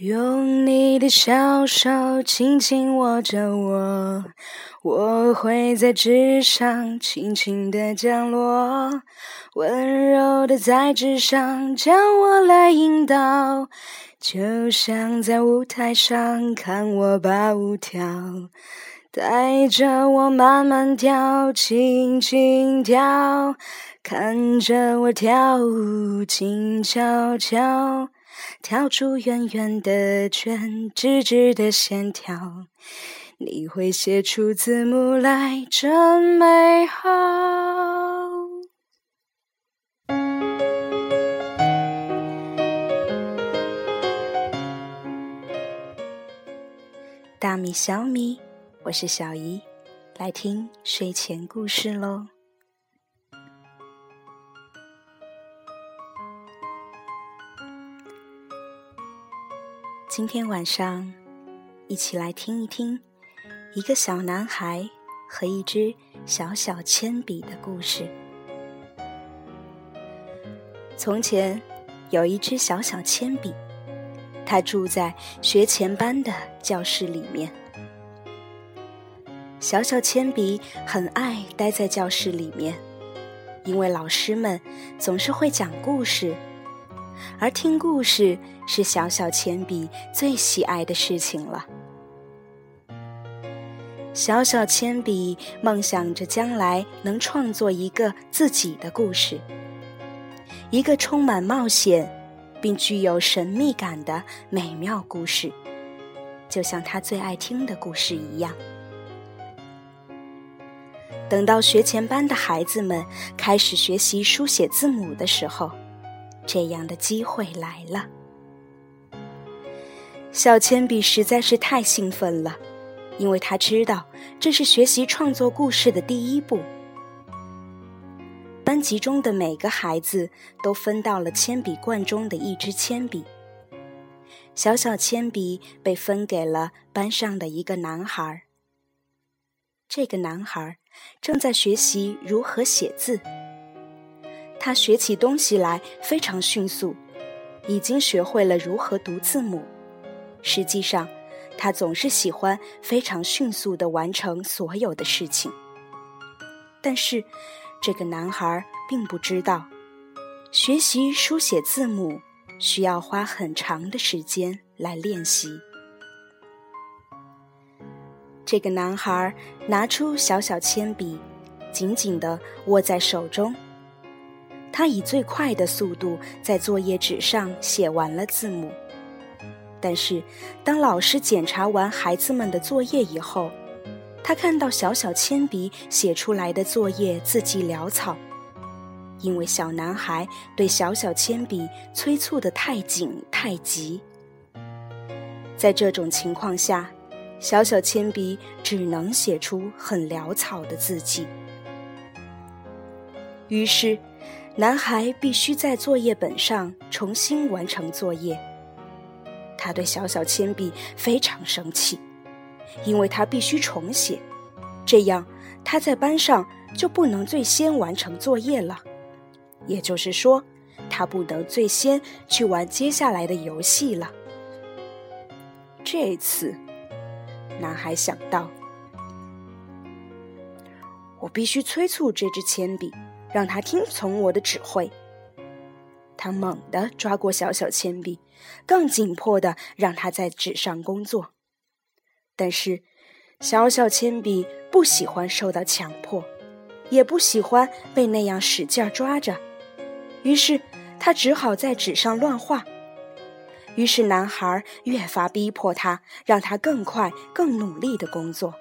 用你的小手轻轻握着我，我会在纸上轻轻的降落，温柔的在纸上将我来引导，就像在舞台上看我把舞跳，带着我慢慢跳，轻轻跳，看着我跳舞，静悄悄。跳出圆圆的圈，直直的线条，你会写出字母来，真美好。大米小米，我是小姨，来听睡前故事喽。今天晚上，一起来听一听一个小男孩和一支小小铅笔的故事。从前，有一支小小铅笔，它住在学前班的教室里面。小小铅笔很爱待在教室里面，因为老师们总是会讲故事。而听故事是小小铅笔最喜爱的事情了。小小铅笔梦想着将来能创作一个自己的故事，一个充满冒险并具有神秘感的美妙故事，就像他最爱听的故事一样。等到学前班的孩子们开始学习书写字母的时候。这样的机会来了，小铅笔实在是太兴奋了，因为他知道这是学习创作故事的第一步。班级中的每个孩子都分到了铅笔罐中的一支铅笔，小小铅笔被分给了班上的一个男孩。这个男孩正在学习如何写字。他学起东西来非常迅速，已经学会了如何读字母。实际上，他总是喜欢非常迅速地完成所有的事情。但是，这个男孩并不知道，学习书写字母需要花很长的时间来练习。这个男孩拿出小小铅笔，紧紧地握在手中。他以最快的速度在作业纸上写完了字母，但是当老师检查完孩子们的作业以后，他看到小小铅笔写出来的作业字迹潦草，因为小男孩对小小铅笔催促的太紧太急。在这种情况下，小小铅笔只能写出很潦草的字迹，于是。男孩必须在作业本上重新完成作业。他对小小铅笔非常生气，因为他必须重写，这样他在班上就不能最先完成作业了。也就是说，他不能最先去玩接下来的游戏了。这次，男孩想到，我必须催促这支铅笔。让他听从我的指挥。他猛地抓过小小铅笔，更紧迫地让他在纸上工作。但是，小小铅笔不喜欢受到强迫，也不喜欢被那样使劲抓着。于是，他只好在纸上乱画。于是，男孩越发逼迫他，让他更快、更努力地工作，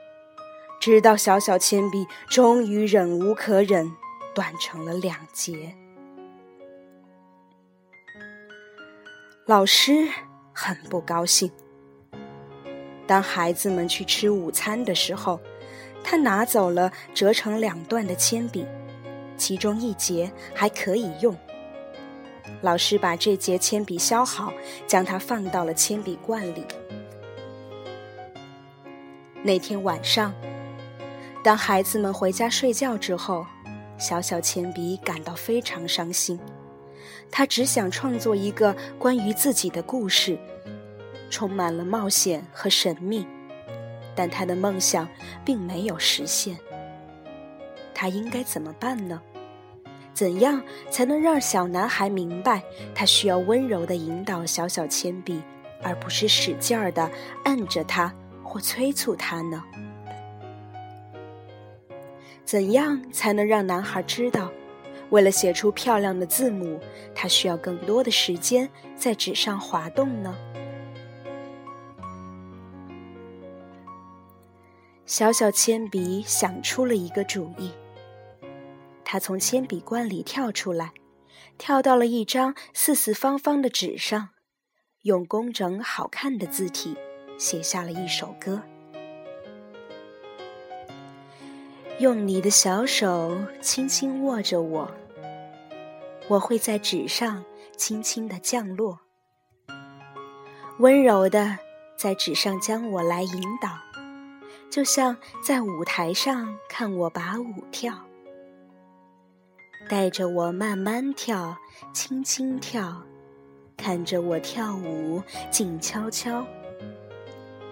直到小小铅笔终于忍无可忍。断成了两截。老师很不高兴。当孩子们去吃午餐的时候，他拿走了折成两段的铅笔，其中一节还可以用。老师把这节铅笔削好，将它放到了铅笔罐里。那天晚上，当孩子们回家睡觉之后。小小铅笔感到非常伤心，他只想创作一个关于自己的故事，充满了冒险和神秘，但他的梦想并没有实现。他应该怎么办呢？怎样才能让小男孩明白，他需要温柔的引导小小铅笔，而不是使劲儿的按着他或催促他呢？怎样才能让男孩知道，为了写出漂亮的字母，他需要更多的时间在纸上滑动呢？小小铅笔想出了一个主意。他从铅笔罐里跳出来，跳到了一张四四方方的纸上，用工整好看的字体写下了一首歌。用你的小手轻轻握着我，我会在纸上轻轻的降落，温柔的在纸上将我来引导，就像在舞台上看我把舞跳。带着我慢慢跳，轻轻跳，看着我跳舞，静悄悄，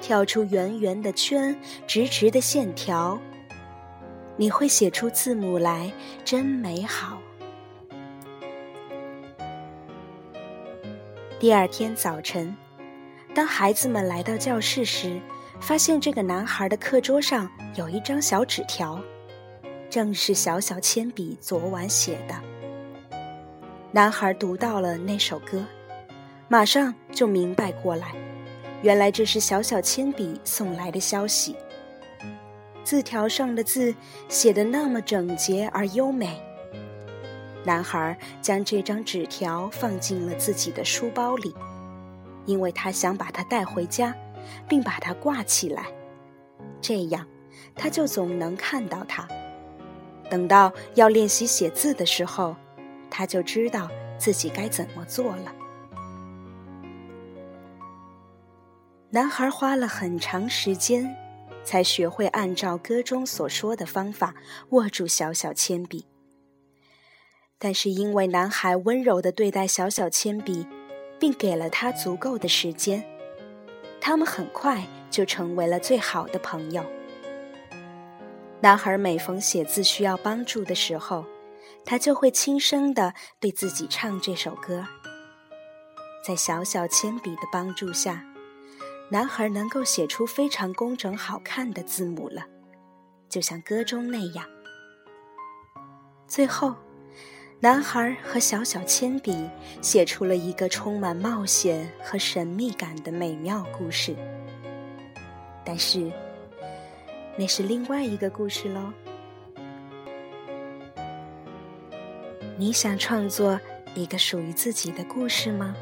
跳出圆圆的圈，直直的线条。你会写出字母来，真美好。第二天早晨，当孩子们来到教室时，发现这个男孩的课桌上有一张小纸条。正是小小铅笔昨晚写的。男孩读到了那首歌，马上就明白过来，原来这是小小铅笔送来的消息。字条上的字写得那么整洁而优美。男孩将这张纸条放进了自己的书包里，因为他想把它带回家，并把它挂起来，这样他就总能看到它。等到要练习写字的时候，他就知道自己该怎么做了。男孩花了很长时间，才学会按照歌中所说的方法握住小小铅笔。但是因为男孩温柔的对待小小铅笔，并给了他足够的时间，他们很快就成为了最好的朋友。男孩每逢写字需要帮助的时候，他就会轻声地对自己唱这首歌。在小小铅笔的帮助下，男孩能够写出非常工整好看的字母了，就像歌中那样。最后，男孩和小小铅笔写出了一个充满冒险和神秘感的美妙故事。但是。那是另外一个故事喽。你想创作一个属于自己的故事吗？